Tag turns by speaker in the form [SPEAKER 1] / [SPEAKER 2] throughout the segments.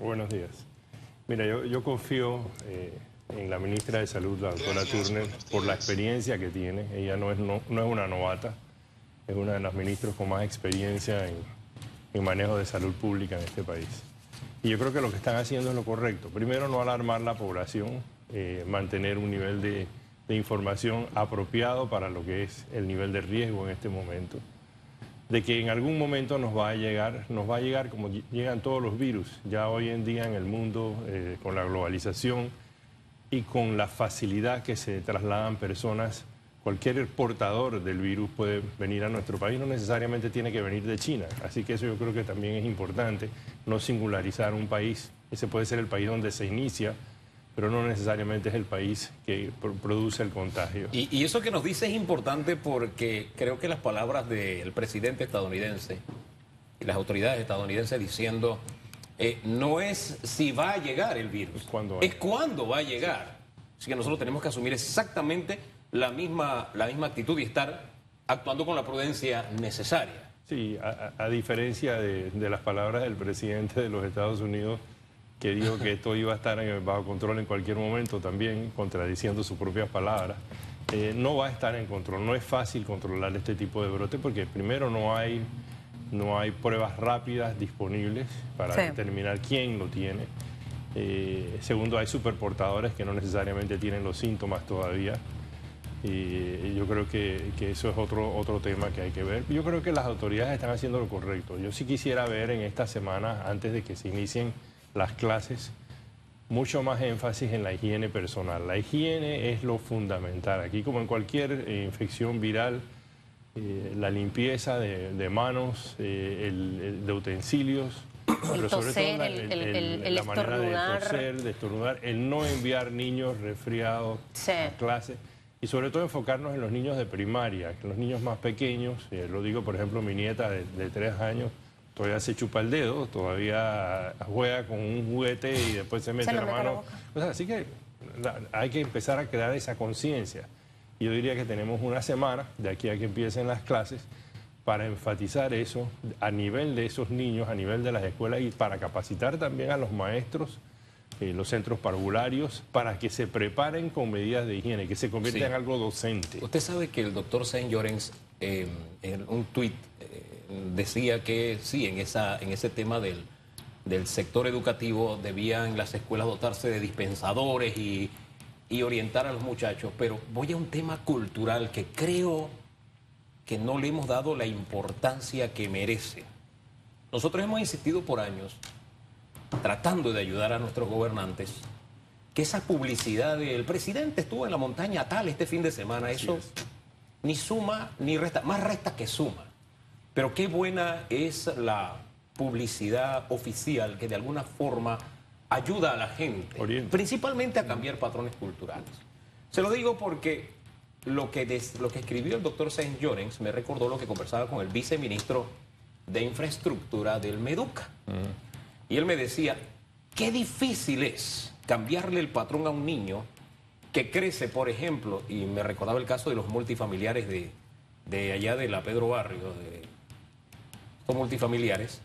[SPEAKER 1] Buenos días. Mira, yo, confío eh, en la ministra de Salud, la doctora Turner, por la experiencia que tiene. Ella no es, no, es una novata, es una de las ministros con más experiencia en, manejo de salud pública en este país. Y yo creo que lo que están haciendo es lo correcto. Primero, no alarmar la población, eh, mantener un nivel de, de información apropiado para lo que es el nivel de riesgo en este momento de que en algún momento nos va a llegar, nos va a llegar como llegan todos los virus, ya hoy en día en el mundo, eh, con la globalización y con la facilidad que se trasladan personas, cualquier portador del virus puede venir a nuestro país, no necesariamente tiene que venir de China. Así que eso yo creo que también es importante, no singularizar un país. Ese puede ser el país donde se inicia pero no necesariamente es el país que produce el contagio.
[SPEAKER 2] Y, eso que nos dice es importante porque creo que las palabras del presidente estadounidense y las autoridades estadounidenses diciendo eh, no es si va a llegar el virus, es cuándo va a llegar. Así que nosotros tenemos que asumir exactamente la misma, la misma actitud y estar actuando con la prudencia necesaria.
[SPEAKER 1] Sí, a, diferencia de las palabras del presidente de los Estados Unidos, que dijo que esto iba a estar bajo control en cualquier momento también, contradiciendo sus propias palabras. Eh, no va a estar en control, no es fácil controlar este tipo de brote porque primero no hay, no hay pruebas rápidas disponibles para determinar quién lo tiene. Eh, segundo, hay superportadores que no necesariamente tienen los síntomas todavía. Y yo creo que, que, eso es otro, otro tema que hay que ver. Yo creo que las autoridades están haciendo lo correcto. Yo sí quisiera ver en esta semana, antes de que se inicien las clases, mucho más énfasis en la higiene personal. La higiene es lo fundamental. Aquí, como en cualquier eh, infección viral, eh, la limpieza de, manos, eh, de utensilios,
[SPEAKER 3] pero sobre todo la, manera
[SPEAKER 1] de toser, de estornudar, el no enviar niños resfriados a clase y sobre todo enfocarnos en los niños de primaria, en los niños más pequeños, lo digo por ejemplo mi nieta de, de tres años, todavía se chupa el dedo, todavía juega con un juguete y después se mete la mano. así que hay que empezar a crear esa conciencia. Yo diría que tenemos una semana, de aquí a que empiecen las clases, para enfatizar eso a nivel de esos niños, a nivel de las escuelas y para capacitar también a los maestros, eh, los centros parvularios, para que se preparen con medidas de higiene, que se convierta en algo docente.
[SPEAKER 2] Usted sabe que el doctor Saint Llorens, eh, en un tuit, decía que sí, en, esa, en ese tema del, sector educativo debían las escuelas dotarse de dispensadores y, orientar a los muchachos, pero voy a un tema cultural que creo que no le hemos dado la importancia que merece. Nosotros hemos insistido por años, tratando de ayudar a nuestros gobernantes, que esa publicidad del presidente estuvo en la montaña tal este fin de semana, eso ni suma ni resta, más resta que suma. Pero qué buena es la publicidad oficial que de alguna forma ayuda a la gente, principalmente a cambiar patrones culturales. Se lo digo porque lo que, lo que escribió el doctor Saint Llorens me recordó lo que conversaba con el viceministro de Infraestructura del Meduca. Y él me decía, qué difícil es cambiarle el patrón a un niño que crece, por ejemplo, y me recordaba el caso de los multifamiliares de, de allá de la Pedro Barrio, de multifamiliares,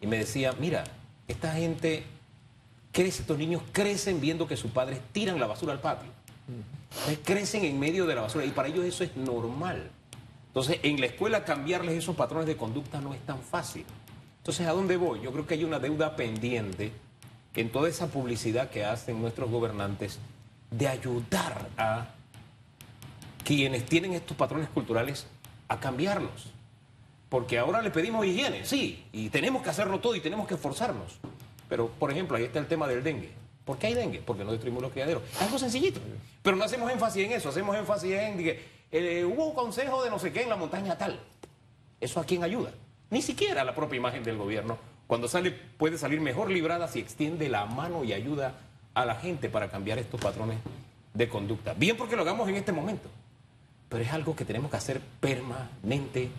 [SPEAKER 2] y me decía, mira, esta gente crece, estos niños crecen viendo que sus padres tiran la basura al patio. crecen en medio de la basura y para ellos eso es normal. Entonces, en la escuela cambiarles esos patrones de conducta no es tan fácil. Entonces, ¿a dónde voy? Yo creo que hay una deuda pendiente en toda esa publicidad que hacen nuestros gobernantes de ayudar a quienes tienen estos patrones culturales a cambiarlos. Porque ahora le pedimos higiene, sí, y tenemos que hacerlo todo y tenemos que esforzarnos. Pero, por ejemplo, ahí está el tema del dengue. ¿Por qué hay dengue? Porque no destruimos los criaderos. algo sencillito. Pero no hacemos énfasis en eso, hacemos énfasis en que eh, hubo un consejo de no sé qué en la montaña tal. ¿Eso a quién ayuda? Ni siquiera la propia imagen del gobierno. Cuando sale, puede salir mejor librada si extiende la mano y ayuda a la gente para cambiar estos patrones de conducta. Bien porque lo hagamos en este momento, pero es algo que tenemos que hacer permanente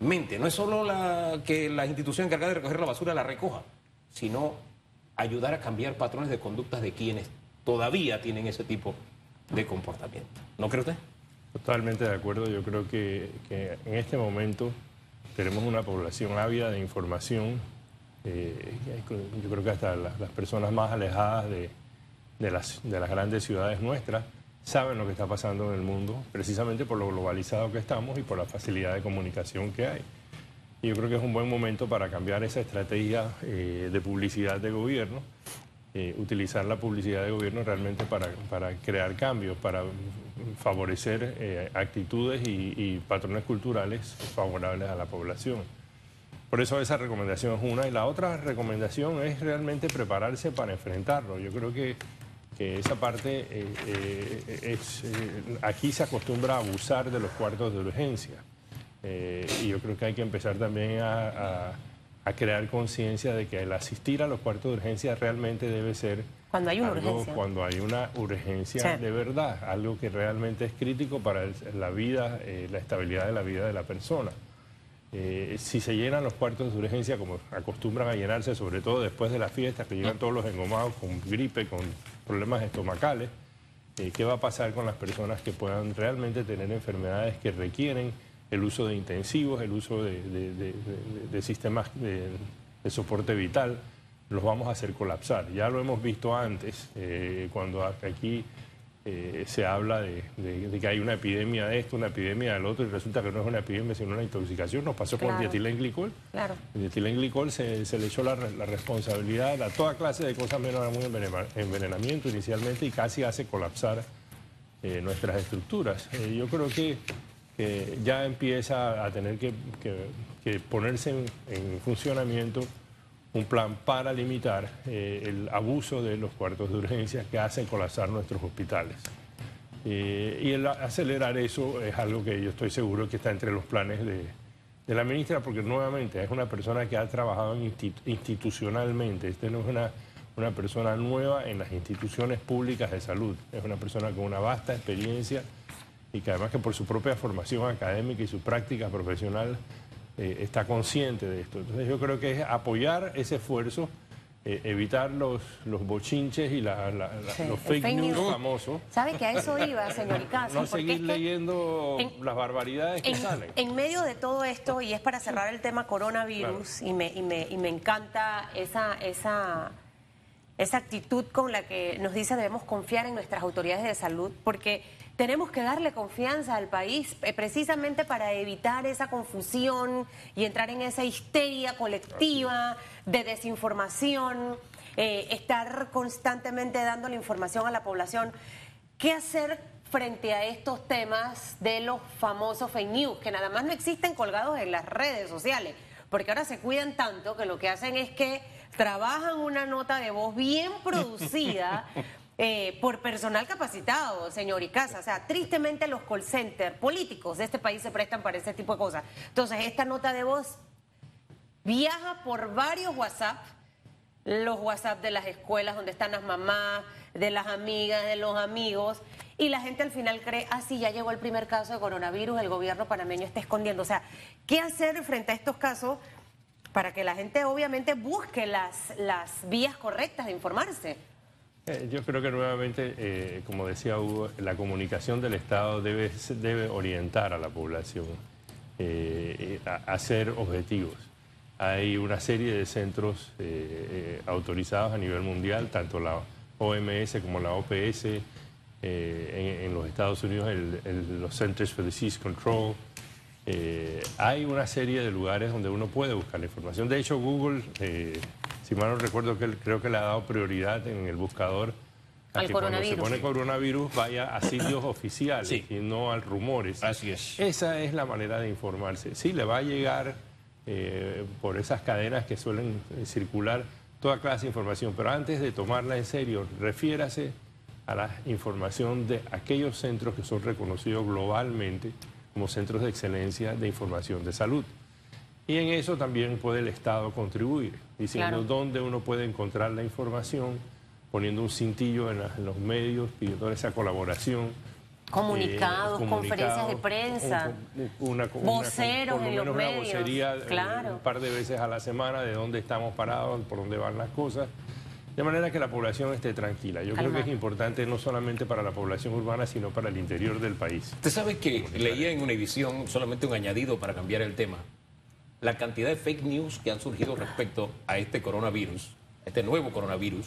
[SPEAKER 2] mente. No es solo la, que la institución encargada de recoger la basura la recoja, sino ayudar a cambiar patrones de conductas de quienes todavía tienen ese tipo de comportamiento. ¿No cree usted?
[SPEAKER 1] Totalmente de acuerdo. Yo creo que, en este momento tenemos una población ávida de información Eh, yo creo que hasta las, personas más alejadas de, las, de las grandes ciudades nuestras saben lo que está pasando en el mundo, precisamente por lo globalizado que estamos y por la facilidad de comunicación que hay. Y yo creo que es un buen momento para cambiar esa estrategia eh, de publicidad de gobierno, eh, utilizar la publicidad de gobierno realmente para, para crear cambios, para favorecer eh, actitudes y, y, patrones culturales favorables a la población. Por eso esa recomendación es una. Y la otra recomendación es realmente prepararse para enfrentarlo. Yo creo que esa parte eh, eh, es, eh, aquí se acostumbra a abusar de los cuartos de urgencia. y yo creo que hay que empezar también a, crear conciencia de que el asistir a los cuartos de urgencia realmente debe ser
[SPEAKER 3] cuando hay una urgencia.
[SPEAKER 1] Cuando hay una urgencia de verdad, algo que realmente es crítico para la vida, la estabilidad de la vida de la persona. Eh, si se llenan los cuartos de urgencia como acostumbran a llenarse, sobre todo después de las fiestas, que llegan todos los engomados con gripe, con problemas estomacales, eh, ¿qué va a pasar con las personas que puedan realmente tener enfermedades que requieren el uso de intensivos, el uso de, sistemas de, soporte vital? Los vamos a hacer colapsar. Ya lo hemos visto antes, eh, cuando aquí eh, se habla de, que hay una epidemia de esto, una epidemia del otro, y resulta que no es una epidemia, sino una intoxicación. Nos pasó con el dietilenglicol.
[SPEAKER 3] Claro.
[SPEAKER 1] El dietilenglicol se, se le echó la, responsabilidad a toda clase de cosas menos muy envenenamiento inicialmente y casi hace colapsar eh, nuestras estructuras. Eh, yo creo que, ya empieza a tener que, ponerse en funcionamiento un plan para limitar eh, el abuso de los cuartos de urgencia que hacen colapsar nuestros hospitales. Eh, y el acelerar eso es algo que yo estoy seguro que está entre los planes de, la ministra, porque nuevamente es una persona que ha trabajado institucionalmente. Este no es una, una persona nueva en las instituciones públicas de salud. Es una persona con una vasta experiencia y que además que por su propia formación académica y su práctica profesional eh, está consciente de esto. Entonces yo creo que es apoyar ese esfuerzo, eh, evitar los, los bochinches y los fake, news, famosos.
[SPEAKER 3] ¿Sabe que a eso iba, señor Icaza?
[SPEAKER 1] No seguir leyendo las barbaridades que salen.
[SPEAKER 3] En medio de todo esto, y es para cerrar el tema coronavirus, y, me, y, me, y me encanta esa... esa esa actitud con la que nos dice debemos confiar en nuestras autoridades de salud, porque tenemos que darle confianza al país eh, precisamente para evitar esa confusión y entrar en esa histeria colectiva de desinformación, eh, estar constantemente dando la información a la población. ¿Qué hacer frente a estos temas de los famosos fake news, que nada más no existen colgados en las redes sociales? Porque ahora se cuidan tanto que lo que hacen es que trabajan una nota de voz bien producida eh, por personal capacitado, señor Icaza. O sea, tristemente los call centers políticos de este país se prestan para ese tipo de cosas. Entonces, esta nota de voz viaja por varios WhatsApp, los WhatsApp de las escuelas donde están las mamás, de las amigas, de los amigos, y la gente al final cree, ah, sí, ya llegó el primer caso de coronavirus, el gobierno panameño está escondiendo. O sea, ¿qué hacer frente a estos casos? para que la gente obviamente busque las, las vías correctas de informarse.
[SPEAKER 1] Eh, yo creo que nuevamente, eh, como decía Hugo, la comunicación del Estado debe, debe orientar a la población eh, a, ser objetivos. Hay una serie de centros autorizados a nivel mundial, tanto la OMS como la OPS, en, los Estados Unidos, los Centers for Disease Control, eh, hay una serie de lugares donde uno puede buscar la información. De hecho, Google, eh, si mal no recuerdo, que creo que le ha dado prioridad en el buscador
[SPEAKER 3] a que cuando
[SPEAKER 1] se pone coronavirus vaya a sitios oficiales y no al rumores.
[SPEAKER 2] Así es.
[SPEAKER 1] Esa es la manera de informarse. Sí, le va a llegar eh, por esas cadenas que suelen circular toda clase de información, pero antes de tomarla en serio, refiérase a la información de aquellos centros que son reconocidos globalmente como centros de excelencia de información de salud. Y en eso también puede el Estado contribuir, diciendo dónde uno puede encontrar la información, poniendo un cintillo en, los medios, pidiendo esa colaboración.
[SPEAKER 3] Comunicados, eh, conferencias de prensa, una, voceros en los medios.
[SPEAKER 1] Vocería, eh, un par de veces a la semana de dónde estamos parados, por dónde van las cosas. De manera que la población esté tranquila. Yo creo que es importante no solamente para la población urbana, sino para el interior del país.
[SPEAKER 2] Usted sabe que leía en una edición solamente un añadido para cambiar el tema. La cantidad de fake news que han surgido respecto a este coronavirus, este nuevo coronavirus,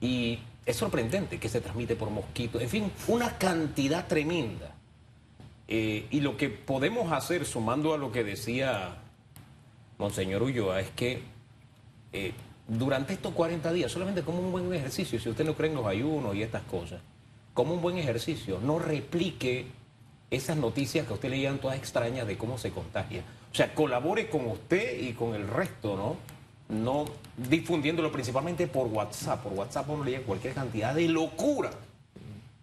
[SPEAKER 2] y es sorprendente que se transmite por mosquitos, en fin, una cantidad tremenda. Eh, y lo que podemos hacer, sumando a lo que decía Monseñor Ulloa, es que eh, durante estos 40 días, solamente como un buen ejercicio, si usted no cree en los ayunos y estas cosas, como un buen ejercicio, no replique esas noticias que usted le todas extrañas de cómo se contagia. O sea, colabore con usted y con el resto, ¿no? No difundiéndolo principalmente por WhatsApp. Por WhatsApp uno le llega cualquier cantidad de locura.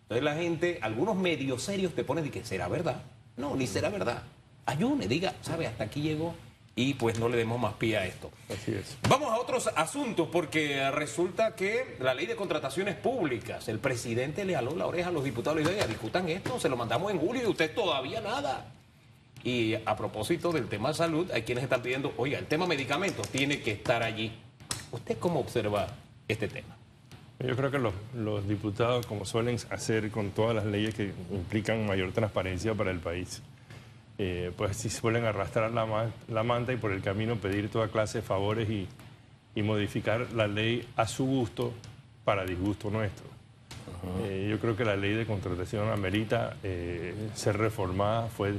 [SPEAKER 2] Entonces la gente, algunos medios serios te ponen de que será verdad. No, ni será verdad. Ayune, diga, ¿sabe? Hasta aquí llegó y pues no le demos más pie a esto.
[SPEAKER 1] Así es.
[SPEAKER 2] Vamos a otros asuntos porque resulta que la ley de contrataciones públicas, el presidente le aló la oreja a los diputados y dijo, discutan esto, se lo mandamos en julio y usted todavía nada. Y a propósito del tema de salud, hay quienes están pidiendo, oiga, el tema medicamentos tiene que estar allí. ¿Usted cómo observa este tema?
[SPEAKER 1] Yo creo que los, los diputados, como suelen hacer con todas las leyes que implican mayor transparencia para el país, eh, pues sí suelen arrastrar la, la, manta y por el camino pedir toda clase de favores y, y modificar la ley a su gusto para disgusto nuestro. Eh, yo creo que la ley de contratación amerita eh, ser reformada, fue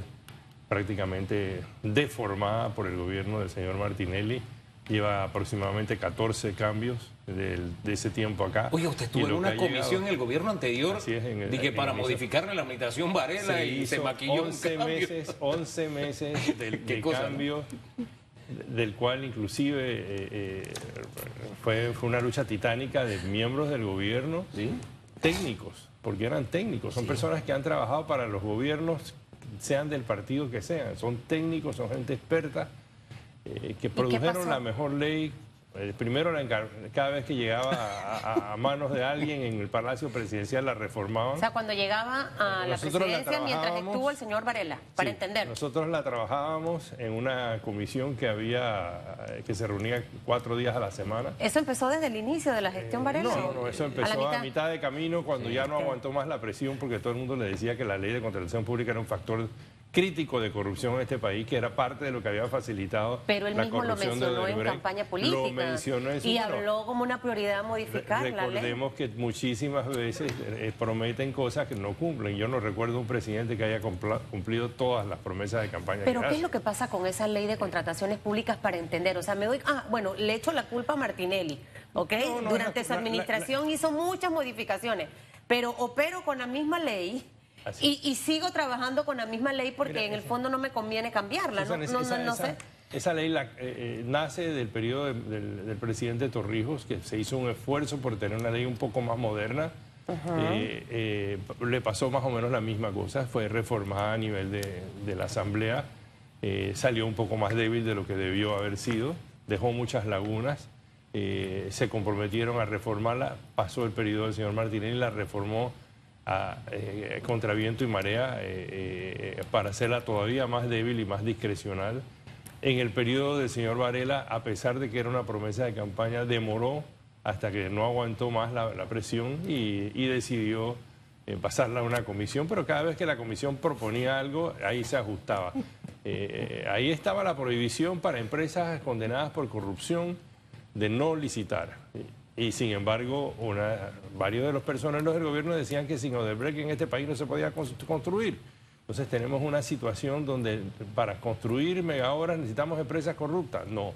[SPEAKER 1] prácticamente deformada por el gobierno del señor Martinelli lleva aproximadamente 14 cambios de, ese tiempo acá.
[SPEAKER 2] Oye, usted estuvo en una comisión en el gobierno anterior dije para modificar la administración Varela y se maquilló
[SPEAKER 1] 11 meses, 11 meses del de cambio del cual inclusive eh, eh, fue, fue una lucha titánica de miembros del gobierno, técnicos, porque eran técnicos, son personas que han trabajado para los gobiernos, sean del partido que sean, son técnicos, son gente experta eh, que produjeron la mejor ley. Eh, primero, cada vez que llegaba a, manos de alguien en el Palacio Presidencial la reformaban.
[SPEAKER 3] O sea, cuando llegaba a la presidencia mientras estuvo el señor Varela, para entender.
[SPEAKER 1] Nosotros la trabajábamos en una comisión que había, eh, que se reunía cuatro días a la semana.
[SPEAKER 3] ¿Eso empezó desde el inicio de la gestión Varela?
[SPEAKER 1] No, no, eso empezó a, mitad? de camino cuando ya no aguantó más la presión porque todo el mundo le decía que la ley de contratación pública era un factor crítico de corrupción en este país, que era parte de lo que había facilitado
[SPEAKER 3] Pero él mismo lo mencionó en campaña política.
[SPEAKER 1] Lo mencionó en su
[SPEAKER 3] Y habló como una prioridad modificar
[SPEAKER 1] la ley. Recordemos que muchísimas veces eh, prometen cosas que no cumplen. Yo no recuerdo un presidente que haya cumplido todas las promesas de campaña.
[SPEAKER 3] Pero ¿qué es lo que pasa con esa ley de contrataciones públicas para entender? O sea, me doy... Ah, bueno, le echo la culpa a Martinelli, ¿ok? Durante su administración hizo muchas modificaciones, pero opero con la misma ley y, sigo trabajando con la misma ley porque en el fondo no me conviene cambiarla. no, no, sé.
[SPEAKER 1] Esa ley eh, eh, nace del periodo del, presidente Torrijos, que se hizo un esfuerzo por tener una ley un poco más moderna. Eh, le pasó más o menos la misma cosa, fue reformada a nivel de, la Asamblea, salió un poco más débil de lo que debió haber sido, dejó muchas lagunas, se comprometieron a reformarla, pasó el periodo del señor Martínez y la reformó a, eh, contra viento y marea eh, eh, para hacerla todavía más débil y más discrecional. En el periodo del señor Varela, a pesar de que era una promesa de campaña, demoró hasta que no aguantó más la, presión y, decidió pasarla a una comisión, pero cada vez que la comisión proponía algo, ahí se ajustaba. ahí estaba la prohibición para empresas condenadas por corrupción de no licitar. Y sin embargo, una, varios de los personeros del gobierno decían que sin Odebrecht en este país no se podía construir. Entonces tenemos una situación donde para construir megahoras necesitamos empresas corruptas. No.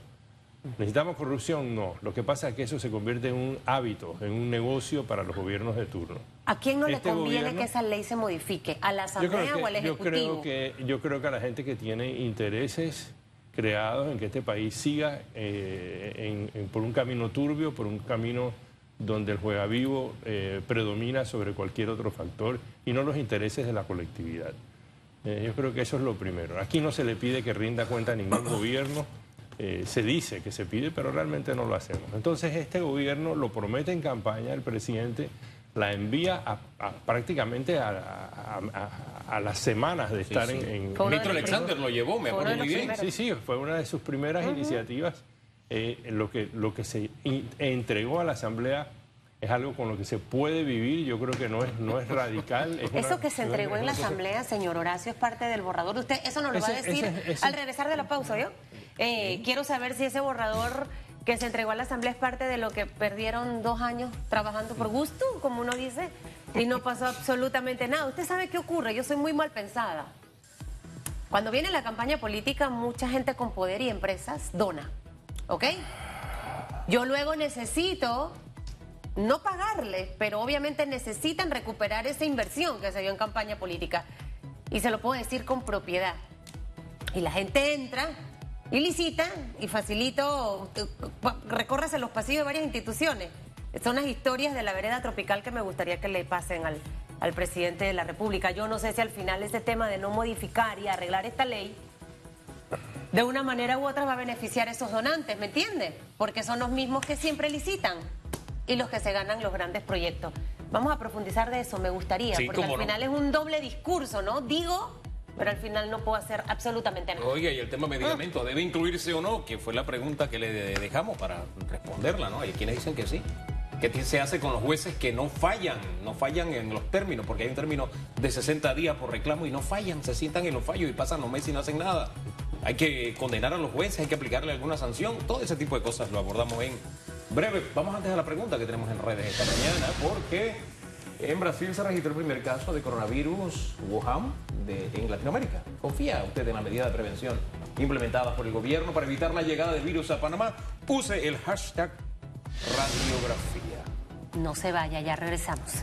[SPEAKER 1] ¿Necesitamos corrupción? No. Lo que pasa es que eso se convierte en un hábito, en un negocio para los gobiernos de turno.
[SPEAKER 3] ¿A quién no le este conviene que esa ley se modifique? ¿A la Asamblea o al Ejecutivo?
[SPEAKER 1] Yo creo, que, yo creo que a la gente que tiene intereses creados en que este país siga eh, por un camino turbio, por un camino donde el juega vivo eh, predomina sobre cualquier otro factor y no los intereses de la colectividad. Eh, yo creo que eso es lo primero. Aquí no se le pide que rinda cuenta a ningún gobierno, se dice que se pide, pero realmente no lo hacemos. Entonces este gobierno lo promete en campaña el presidente la envía a, prácticamente a, las semanas de estar en, en...
[SPEAKER 2] Alexander lo llevó, me acuerdo muy bien.
[SPEAKER 1] Sí, sí, fue una de sus primeras iniciativas. Eh, lo, que, lo que se entregó a la Asamblea es algo con lo que se puede vivir, yo creo que no es, no es radical.
[SPEAKER 3] eso que se entregó en la Asamblea, señor Horacio, es parte del borrador. Usted eso nos lo va a decir al regresar de la pausa, ¿yo? Eh, quiero saber si ese borrador que se entregó a la Asamblea es parte de lo que perdieron dos años trabajando por gusto, como uno dice, y no pasó absolutamente nada. Usted sabe qué ocurre, yo soy muy mal pensada. Cuando viene la campaña política, mucha gente con poder y empresas dona, ¿ok? Yo luego necesito no pagarles, pero obviamente necesitan recuperar esa inversión que se dio en campaña política. Y se lo puedo decir con propiedad. Y la gente entra y licita y facilito, recórrese los pasillos de varias instituciones. Son las historias de la vereda tropical que me gustaría que le pasen al, al presidente de la República. Yo no sé si al final ese tema de no modificar y arreglar esta ley de una manera u otra va a beneficiar a esos donantes, ¿me entiende? Porque son los mismos que siempre licitan y los que se ganan los grandes proyectos. Vamos a profundizar de eso, me gustaría, porque al final es un doble discurso, ¿no? Digo, pero al final no puedo hacer absolutamente nada.
[SPEAKER 2] Oiga, y el tema medicamento, ¿debe incluirse o no? Que fue la pregunta que le dejamos para responderla, ¿no? Hay quienes dicen que sí. ¿Qué se hace con los jueces que no fallan? No fallan en los términos, porque hay un término de 60 días por reclamo y no fallan, se sientan en los fallos y pasan los meses y no hacen nada. Hay que condenar a los jueces, hay que aplicarle alguna sanción, todo ese tipo de cosas lo abordamos en breve. Vamos antes a la pregunta que tenemos en redes esta mañana, porque en Brasil se registró el primer caso de coronavirus Wuhan de, en Latinoamérica. ¿Confía usted en la medida de prevención implementada por el gobierno para evitar la llegada del virus a Panamá? Use el hashtag radiografía.
[SPEAKER 3] No se vaya, ya regresamos.